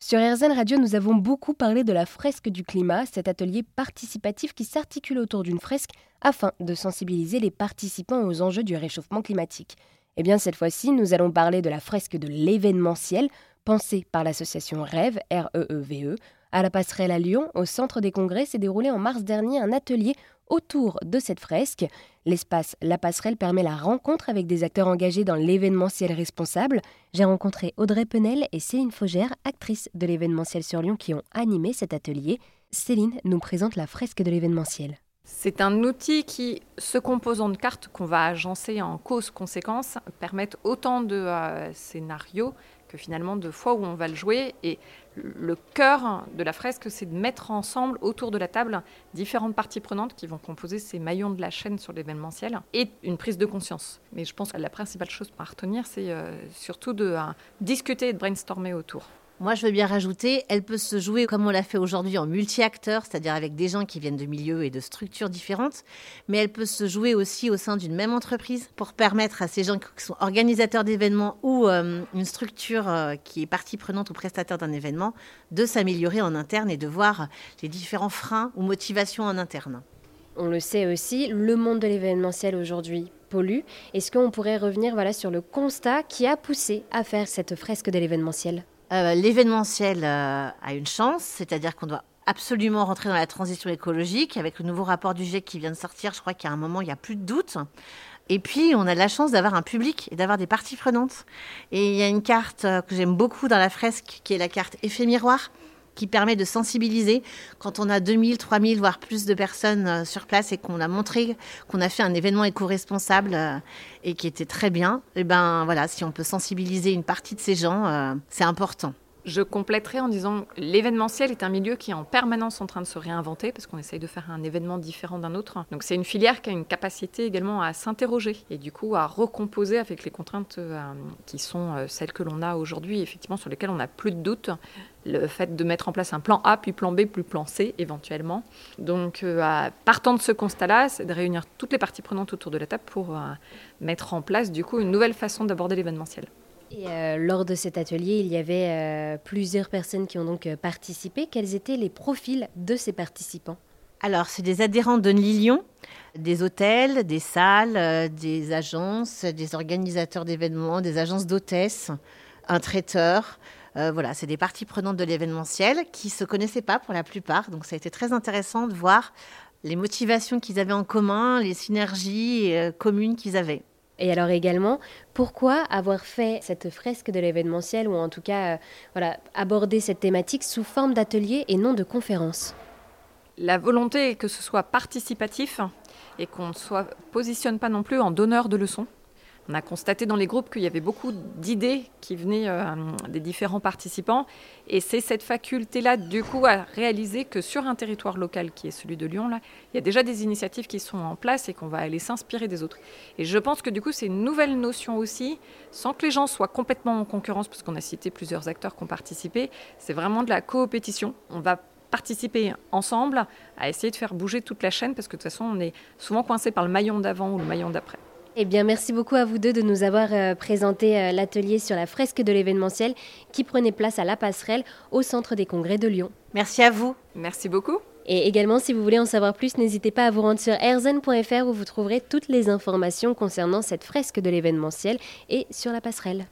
Sur RZN Radio, nous avons beaucoup parlé de la fresque du climat, cet atelier participatif qui s'articule autour d'une fresque afin de sensibiliser les participants aux enjeux du réchauffement climatique. Eh bien, cette fois-ci, nous allons parler de la fresque de l'événementiel, pensée par l'association REVE, R-E-E-V-E. À la passerelle à Lyon, au centre des congrès, s'est déroulé en mars dernier un atelier autour de cette fresque. L'espace La Passerelle permet la rencontre avec des acteurs engagés dans l'événementiel responsable. J'ai rencontré Audrey Penel et Céline Faugère, actrices de l'événementiel sur Lyon, qui ont animé cet atelier. Céline nous présente la fresque de l'événementiel. C'est un outil qui, se composant de cartes qu'on va agencer en cause-conséquence, permettent autant de euh, scénarios que finalement de fois où on va le jouer. Et le cœur de la fresque, c'est de mettre ensemble autour de la table différentes parties prenantes qui vont composer ces maillons de la chaîne sur l'événementiel et une prise de conscience. Mais je pense que la principale chose à retenir, c'est euh, surtout de euh, discuter et de brainstormer autour. Moi, je veux bien rajouter, elle peut se jouer comme on l'a fait aujourd'hui en multi-acteurs, c'est-à-dire avec des gens qui viennent de milieux et de structures différentes, mais elle peut se jouer aussi au sein d'une même entreprise pour permettre à ces gens qui sont organisateurs d'événements ou euh, une structure euh, qui est partie prenante ou prestataire d'un événement de s'améliorer en interne et de voir les différents freins ou motivations en interne. On le sait aussi, le monde de l'événementiel aujourd'hui pollue. Est-ce qu'on pourrait revenir voilà, sur le constat qui a poussé à faire cette fresque de l'événementiel? Euh, l'événementiel euh, a une chance, c'est-à-dire qu'on doit absolument rentrer dans la transition écologique. Avec le nouveau rapport du GIEC qui vient de sortir, je crois qu'à un moment, il n'y a plus de doute. Et puis, on a la chance d'avoir un public et d'avoir des parties prenantes. Et il y a une carte euh, que j'aime beaucoup dans la fresque, qui est la carte effet miroir, qui permet de sensibiliser quand on a 2000, 3000, voire plus de personnes euh, sur place et qu'on a montré qu'on a fait un événement éco-responsable euh, et qui était très bien. Et eh ben voilà, si on peut sensibiliser une partie de ces gens, euh, c'est important. Je compléterai en disant l'événementiel est un milieu qui est en permanence en train de se réinventer parce qu'on essaye de faire un événement différent d'un autre. Donc c'est une filière qui a une capacité également à s'interroger et du coup à recomposer avec les contraintes qui sont celles que l'on a aujourd'hui, effectivement sur lesquelles on n'a plus de doute le fait de mettre en place un plan A, puis plan B, puis plan C éventuellement. Donc, euh, partant de ce constat-là, c'est de réunir toutes les parties prenantes autour de la table pour euh, mettre en place du coup une nouvelle façon d'aborder l'événementiel. Et euh, lors de cet atelier, il y avait plusieurs personnes qui ont donc participé. Quels étaient les profils de ces participants? Alors, c'est des adhérents de Lyon, des hôtels, des salles, des agences, des organisateurs d'événements, des agences d'hôtesses, un traiteur, euh, voilà, c'est des parties prenantes de l'événementiel qui se connaissaient pas pour la plupart. Donc ça a été très intéressant de voir les motivations qu'ils avaient en commun, les synergies euh, communes qu'ils avaient. Et alors également, pourquoi avoir fait cette fresque de l'événementiel ou en tout cas euh, aborder cette thématique sous forme d'atelier et non de conférence? La volonté est que ce soit participatif et qu'on ne se positionne pas non plus en donneur de leçons. On a constaté dans les groupes qu'il y avait beaucoup d'idées qui venaient euh, des différents participants. Et c'est cette faculté-là, du coup, à réaliser que sur un territoire local qui est celui de Lyon, là, il y a déjà des initiatives qui sont en place et qu'on va aller s'inspirer des autres. Et je pense que du coup, c'est une nouvelle notion aussi, sans que les gens soient complètement en concurrence, parce qu'on a cité plusieurs acteurs qui ont participé. C'est vraiment de la coopétition. On va participer ensemble à essayer de faire bouger toute la chaîne, parce que de toute façon, on est souvent coincé par le maillon d'avant ou le maillon d'après. Eh bien, merci beaucoup à vous deux de nous avoir euh, présenté euh, l'atelier sur la fresque de l'événementiel qui prenait place à la passerelle au centre des congrès de Lyon. Merci à vous. Merci beaucoup. Et également, si vous voulez en savoir plus, n'hésitez pas à vous rendre sur erzen.fr où vous trouverez toutes les informations concernant cette fresque de l'événementiel et sur la passerelle.